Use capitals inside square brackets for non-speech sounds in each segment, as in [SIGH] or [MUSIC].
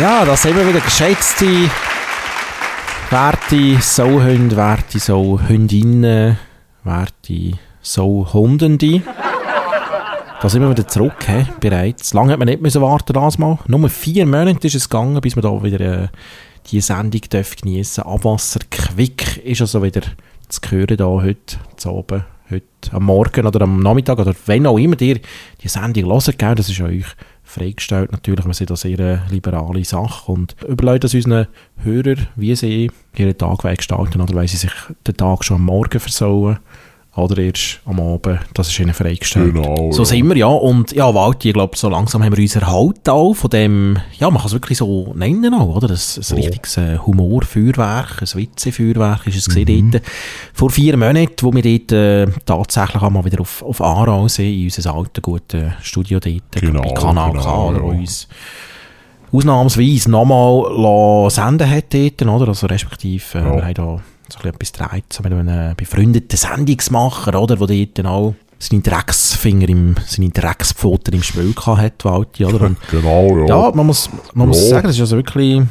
Ja, da sind wir wieder geschätzte, werte Sauhunde, werte Sauhündinnen, werte Sauhundende. Da sind wir wieder zurück, he, bereits. Lange hat man nicht müssen warten das mal. Nur vier Monate ist es gegangen, bis wir da wieder äh, die Sendung geniessen. Abwasser Quick ist also wieder zu hören da heute, zu oben, heute am Morgen oder am Nachmittag oder wenn auch immer ihr die Sendung hört, gell, das ist euch freigestellt natürlich. Wir sind da sehr eine liberale Sache und überlegen das unseren Hörern, wie sie ihren Tag gestalten oder weil sie sich den Tag schon am Morgen versauen oder erst am Abend, das ist ihnen freigestellt. Genau, so ja. sind wir, ja. Und ja, Walti, ich glaube, so langsam haben wir uns erhalten auch von dem, ja, man kann es wirklich so nennen auch, oder? Das, ein Ja. richtiges äh, Humorfeuerwerk, ein Witzefeuerwerk ist es Mhm. gesehen dort. Vor vier Monaten, wo wir dort äh, tatsächlich einmal wieder auf, auf Aarau sind, in unser altes, gutes Studio dort, Genau, bei Kanal K, genau, oder, ja. uns ausnahmsweise nochmal senden hat dort, oder? Also respektive, äh, Ja. wir haben da so ein bisschen etwas gedreht, so mit einem befreundeten Sendungsmacher, oder? Wo dort dann auch seine Drecksfinger im, seine Dreckspfoten im Spiel gehabt hat, Walti, oder? [LAUGHS] Und Genau, ja. ja, man muss, man muss Ja. sagen, es ist also wirklich,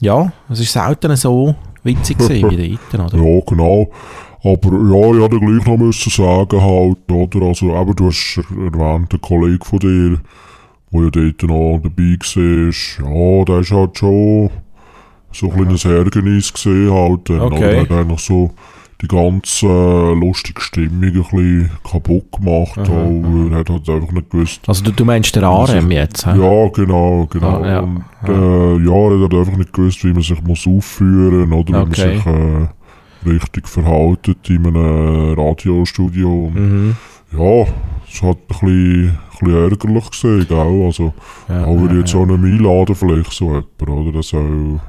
ja, es ist selten so witzig gewesen wie [LAUGHS] dort, oder? Ja, genau. Aber ja, ich hätte gleich noch müssen sagen halt, oder? Also eben, du hast erwähnt, der Kollege von dir, der ja dort noch dabei war, ja, der ist halt schon so ein kleines Ärgernis gesehen halt. dann, Okay. Er hat eigentlich so die ganze äh, lustige Stimmung ein bisschen kaputt gemacht. Aha, auch. Er hat halt einfach nicht gewusst, Also du, du meinst der Arem jetzt, hä? ja, genau, genau. Ah, ja. Und äh, ja, er hat einfach nicht gewusst, wie man sich muss aufführen oder wie Okay. man sich äh, richtig verhaltet in einem Radiostudio. Und Mhm. ja, es hat ein bisschen, ein bisschen ärgerlich gesehen, gell? Also, Ja, auch würde ja, ich jetzt auch nicht einladen, vielleicht so jemand, oder? Das ich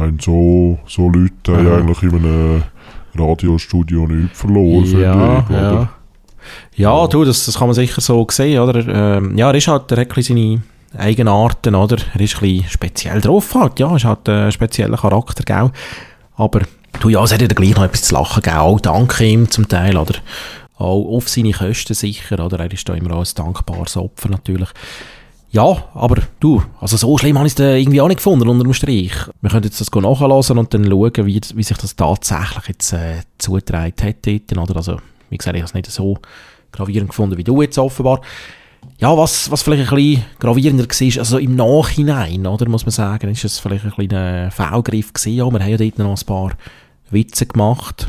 meine, so, so Leute haben Aha. eigentlich in einem Radiostudio nichts verloren, ja, ich, ja. Ja, du, das, das kann man sicher so sehen, oder? Ähm, ja, er ist halt, er hat seine Eigenarten, oder? Er ist ein bisschen speziell drauf halt, ja, ist halt ein spezieller Charakter, gell? Aber, du, ja, es hat ja gleich noch etwas zu lachen, gell? Auch dank ihm zum Teil, oder? Auch auf seine Kosten sicher, oder? Er ist da immer auch ein dankbares Opfer, natürlich. Ja, aber du, also so schlimm habe ich es irgendwie auch nicht gefunden, unter dem Strich. Wir können jetzt das nachhören und dann schauen, wie, wie sich das tatsächlich jetzt äh, zugetragen hat dort, oder? Also, wie gesagt, ich habe es nicht so gravierend gefunden wie du jetzt offenbar. Ja, was, was vielleicht ein bisschen gravierender war, also im Nachhinein, oder, muss man sagen, ist es vielleicht ein kleiner Fehlgriff gewesen. Ja, wir haben ja dort noch ein paar Witze gemacht.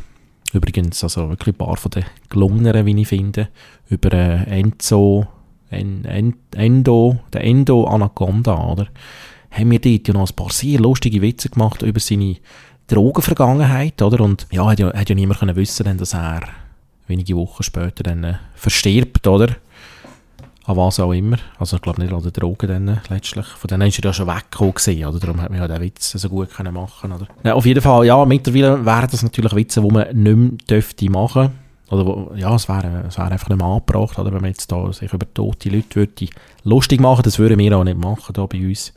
Übrigens, also wirklich ein paar von den gelungeneren, wie ich finde, über äh, Enzo, en, Endo, der Endo Anaconda, oder? Haben wir dort ja noch ein paar sehr lustige Witze gemacht über seine Drogenvergangenheit, oder? Und ja, hat ja, hat ja niemand können wissen, denn, dass er wenige Wochen später dann äh, verstirbt, oder? An was auch immer. Also ich glaube nicht an den Drogen dann äh, letztlich. Von denen ist er ja schon weggekommen oder? Darum hat man ja den Witz so gut können machen, oder? Ja, auf jeden Fall, ja, mittlerweile wären das natürlich Witze, die man nicht mehr dürfte machen. Oder ja, es wäre, es wäre einfach nicht mehr angebracht, oder? Wenn man jetzt da sich über tote Leute würde lustig machen, das würden wir auch nicht machen da bei uns.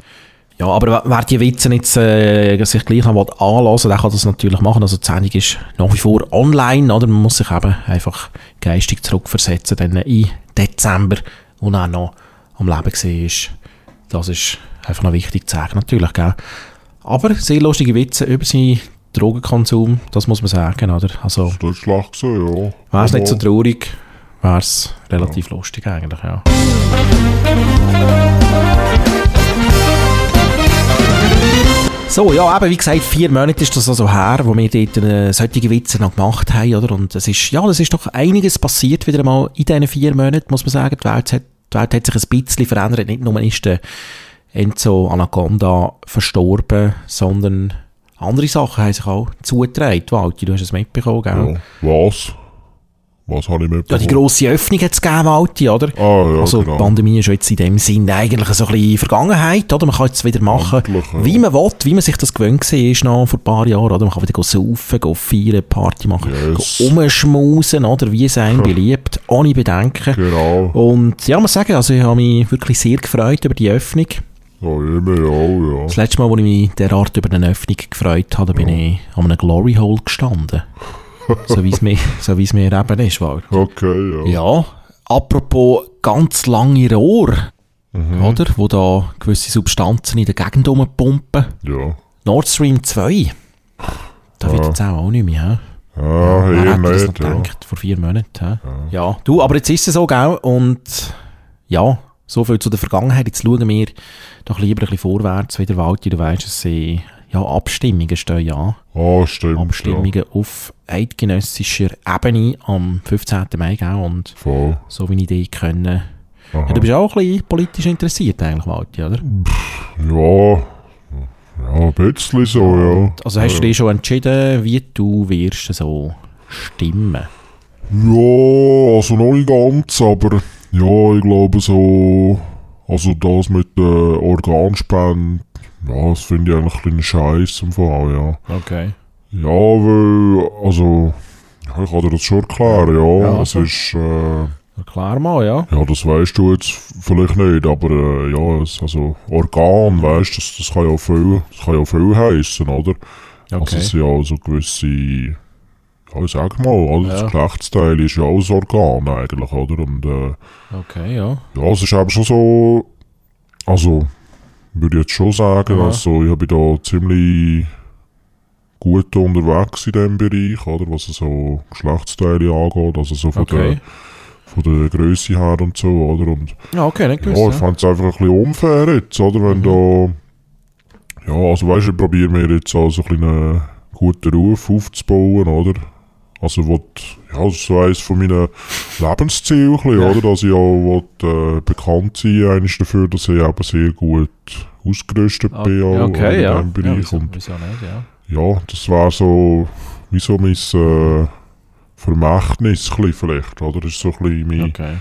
Ja, aber wer die Witze jetzt äh, sich gleich noch anlassen der kann das natürlich machen. Also die Sendung ist nach wie vor online, oder? Man muss sich eben einfach geistig zurückversetzen, dann im Dezember, wo er noch am Leben war. Das ist einfach noch wichtig zu sagen, natürlich, gell? Aber sehr lustige Witze über seinen Drogenkonsum, das muss man sagen, oder? Also, Das ist schlecht gewesen, ja. wäre es nicht so traurig, wäre es relativ lustig eigentlich, ja. So, ja, eben, wie gesagt, vier Monate ist das also her, wo wir dort äh, solche Witze noch gemacht haben, oder? Und es ist, ja, es ist doch einiges passiert wieder mal in diesen vier Monaten, muss man sagen. Die Welt hat, die Welt hat sich ein bisschen verändert. Nicht nur ist der Enzo Anaconda verstorben, sondern andere Sachen haben sich auch zugetragen. Walti, du hast es mitbekommen, gell? Ja. Was? Was habe ich Ja, mitbekommen? die grosse Öffnung hat es gegeben, Walti, oder? Ah, ja, also die genau. Pandemie ist jetzt in dem Sinn eigentlich so ein bisschen Vergangenheit, oder? Man kann jetzt wieder machen, Endlich, ja. wie man will, wie man sich das gewöhnt war, ist noch vor ein paar Jahren, oder? Man kann wieder saufen, go feiern, Party machen, Yes. go umschmusen, oder? Wie es einem [LAUGHS] beliebt, ohne Bedenken. Genau. Und ja, muss sagen, also ich habe mich wirklich sehr gefreut über die Öffnung. Ja, immer, ja, ja. Das letzte Mal, als ich mich derart über eine Öffnung gefreut habe, bin ich an einem Glory Hole gestanden. [LAUGHS] so wie es mir, so wie es mir eben ist, Wald. Okay, ja. Ja, apropos ganz lange Rohr. Mhm. oder? Wo da gewisse Substanzen in der Gegend rumpumpen. Ja. Nord Stream 2. Da wird Ja. jetzt auch, auch nicht mehr. hä? Ja, Wer eher hätte das noch nicht, ja. gedacht, vor vier Monaten. hä? Ja, du, aber jetzt ist es so, gell? Und ja, so viel zu der Vergangenheit. Jetzt schauen wir doch lieber ein bisschen vorwärts, wie der Walti, du weißt, es sind ja, Abstimmungen stehen ja. Ah, stimmt. Abstimmungen auf eidgenössischer Ebene am 15. Mai, gell? Und Ja. Voll. so wie ich dich kenne. Aha. Ja, du bist auch ein bisschen politisch interessiert eigentlich, Walti, oder? Ja. Ja, ein bisschen so, ja. Also hast du dich schon entschieden, wie du wirst so stimmen? Ja, also noch nicht ganz, aber ja, ich glaube so, also das mit der Organspende, ja, das finde ich eigentlich ein bisschen Scheiß im Fall, ja. Okay. Ja, weil, also, ich kann dir das schon erklären, ja. Ja, es also. ist, äh, Klar mal, ja. ja, das weißt du jetzt vielleicht nicht, aber äh, ja, es, also Organ, weißt du, das, das kann ja viel, das kann ja viel heissen, oder? Also Okay. es sind ja so gewisse, ja, ich sag mal, oder? Ja. das Geschlechtsteil ist ja auch ein Organ eigentlich, oder? Und äh, Okay, ja. ja, es ist eben schon so, also, würde ich jetzt schon sagen, Aha. also ich bin da ziemlich gut unterwegs in diesem Bereich, oder? Was so Geschlechtsteile angeht, also so von, Okay. der, von der Größe her und so, oder? Und Ja, okay, nicht ja, ich gewusst. Ja, fand es einfach ein bisschen unfair jetzt, oder? Wenn Mhm. da, ja, also weißt du, ich probiere mir jetzt auch so ein bisschen einen guten Ruf aufzubauen, oder? Also, die- ja, so eines von meinen Lebenszielen, Ja. oder? Dass ich auch will, äh, bekannt sein eigentlich dafür, dass ich eben sehr gut ausgerüstet Ah, bin, auch, ja, okay, in ja. diesem ja Bereich. wieso, und wieso nicht, ja. ja, das war so, wie so mein äh, Vermächtnis, vielleicht, oder? Das ist so ein bisschen mein Okay.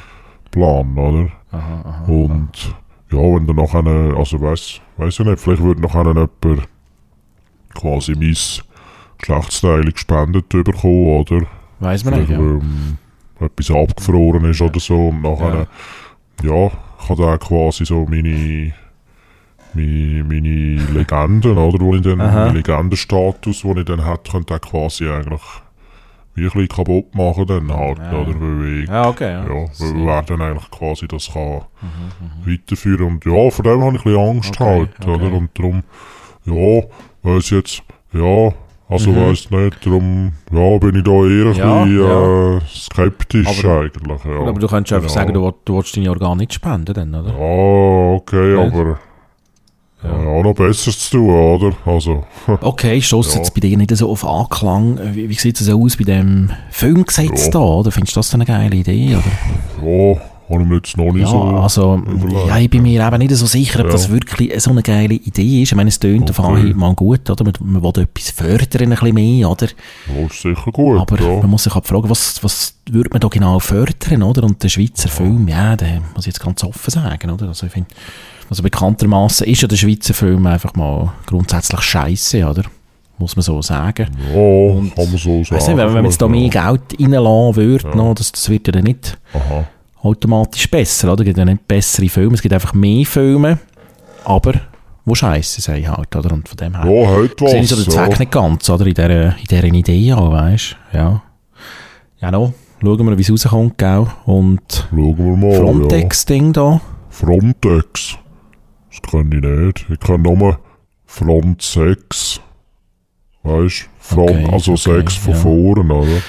Plan, oder? Aha, aha. Und ja, wenn dann noch eine, also weiss ich nicht, vielleicht würde noch jemand quasi mein Geschlechtsteil gespendet bekommen, oder? Weiss man nicht, Vielleicht, ja. ähm, etwas abgefroren ist oder so und nachher, ja, kann dann quasi so meine, meine, meine Legenden, oder, wo ich dann, meinen Legendenstatus, den ich dann hätte, könnte ich quasi eigentlich wie ein bisschen kaputt machen dann halt, Ja. oder, weil ich Ja, okay, ja. ja, weil Mhm, wer dann eigentlich quasi das kann weiterführen und ja, vor dem habe ich ein bisschen Angst Okay, halt, okay. oder? Und darum, ja, weiss jetzt, ja, also Mhm. weiss nicht, darum, ja, bin ich da eher ein Ja, bisschen ja. Äh, skeptisch Aber- eigentlich, ja. Aber du könntest einfach Genau. sagen, du, du willst deine Organe nicht spenden, dann, oder? Ja, okay, Nicht? aber Ja. ja. auch noch Besseres zu tun, oder? Also, [LAUGHS] Okay, stößt Ja. jetzt bei dir nicht so auf Anklang. Wie, wie sieht es so aus bei dem Filmgesetz Ja. da, oder? Findest du das eine geile Idee, oder? ja, habe ich mir jetzt noch nicht Ja, so also, überlegt. ja, ich bin mir eben nicht so sicher, ob Ja. das wirklich so eine geile Idee ist. Ich meine, es tönt auf Okay. Anhieb mal gut, oder? Man, man will etwas fördern, ein bisschen mehr, oder? Ja, ist sicher gut, Aber ja. man muss sich halt fragen, was, was würde man da genau fördern, oder? Und der Schweizer Film, ja, der muss ich jetzt ganz offen sagen, oder? Also ich finde, also bekanntermaßen ist ja der Schweizer Film einfach mal grundsätzlich scheiße, oder? Muss man so sagen. Ja, kann man so sagen. nicht, wenn man jetzt da mehr ja. Geld reinlassen würde, Ja. noch, das, das wird ja dann nicht Aha. Automatisch besser, oder? Es gibt ja nicht bessere Filme, es gibt einfach mehr Filme, aber wo scheiße sind halt, oder? Und von dem her Ja, hat was. sehe ich so den Zweck ja. nicht ganz, oder? In dieser, in dieser Idee, ja, weißt du? Ja. Ja, no. Schauen wir, wie es rauskommt, gell? Und Schauen wir mal. Ja. Frontex-Ding da. Frontex. Das kann ich nicht. Ich kann nur Front 6. Weißt Front, Okay, also okay, 6 von ja. vorne, oder?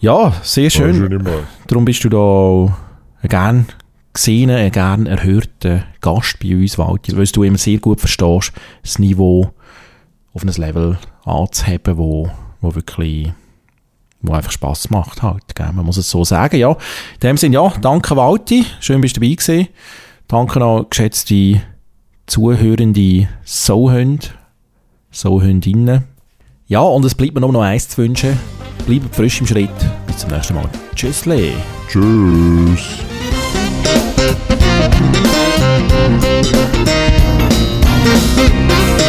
Ja, sehr du, schön. Darum bist du da auch ein gern gesehener, ein gern erhörter Gast bei uns, Walter, weil du immer sehr gut verstehst, das Niveau auf ein Level anzuheben, wo, wo wirklich wo einfach Spass macht halt, gell? man muss es so sagen, ja. In dem Sinne, ja, danke Walti, schön bist du dabei gewesen. Danke an geschätzte zuhörende Sauhunde, Sauhundinnen. Ja, und es bleibt mir nur noch eins zu wünschen. Bleibt frisch im Schritt. Bis zum nächsten Mal. Tschüssli. Tschüss. Thank